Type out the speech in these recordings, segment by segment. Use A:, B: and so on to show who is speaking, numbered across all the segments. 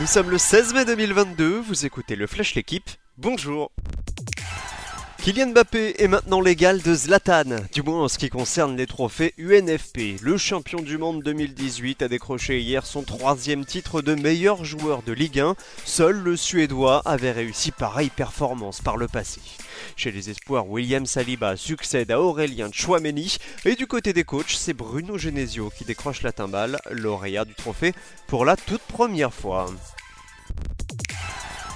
A: Nous sommes le 16 mai 2022, vous écoutez le Flash L'équipe, bonjour Kylian Mbappé est maintenant l'égal de Zlatan, du moins en ce qui concerne les trophées UNFP. Le champion du monde 2018 a décroché hier son troisième titre de meilleur joueur de Ligue 1. Seul le Suédois avait réussi pareille performance par le passé. Chez les espoirs, William Saliba succède à Aurélien Chouameni et du côté des coachs, c'est Bruno Genesio qui décroche la timbale, lauréat du trophée pour la toute première fois.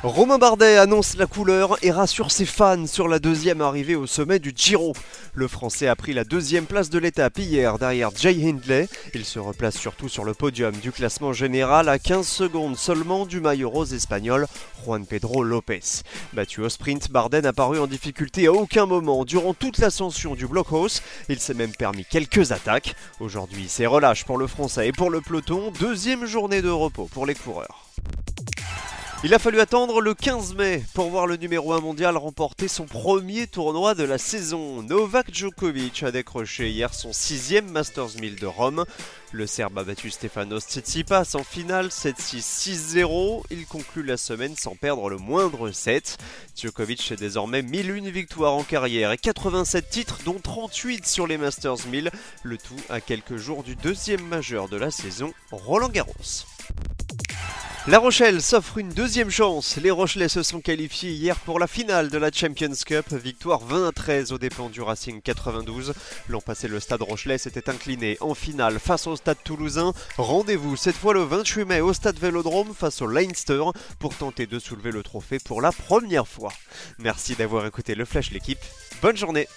A: Romain Bardet annonce la couleur et rassure ses fans sur la deuxième arrivée au sommet du Giro. Le Français a pris la deuxième place de l'étape hier derrière Jay Hindley. Il se replace surtout sur le podium du classement général à 15 secondes seulement du maillot rose espagnol Juan Pedro Lopez. Battu au sprint, Bardet n'a paru en difficulté à aucun moment durant toute l'ascension du blockhouse. Il s'est même permis quelques attaques. Aujourd'hui, c'est relâche pour le Français et pour le peloton. Deuxième journée de repos pour les coureurs. Il a fallu attendre le 15 mai pour voir le numéro 1 mondial remporter son premier tournoi de la saison. Novak Djokovic a décroché hier son sixième Masters 1000 de Rome. Le Serbe a battu Stefanos Tsitsipas en finale 7-6, 6-0. Il conclut la semaine sans perdre le moindre set. Djokovic est désormais 1001 victoires en carrière et 87 titres dont 38 sur les Masters 1000. Le tout à quelques jours du deuxième majeur de la saison, Roland Garros. La Rochelle s'offre une deuxième chance. Les Rochelais se sont qualifiés hier pour la finale de la Champions Cup. Victoire 20 à 13 au dépens du Racing 92. L'an passé, le stade Rochelais s'était incliné en finale face au stade toulousain. Rendez-vous cette fois le 28 mai au stade Vélodrome face au Leinster pour tenter de soulever le trophée pour la première fois. Merci d'avoir écouté le Flash l'équipe. Bonne journée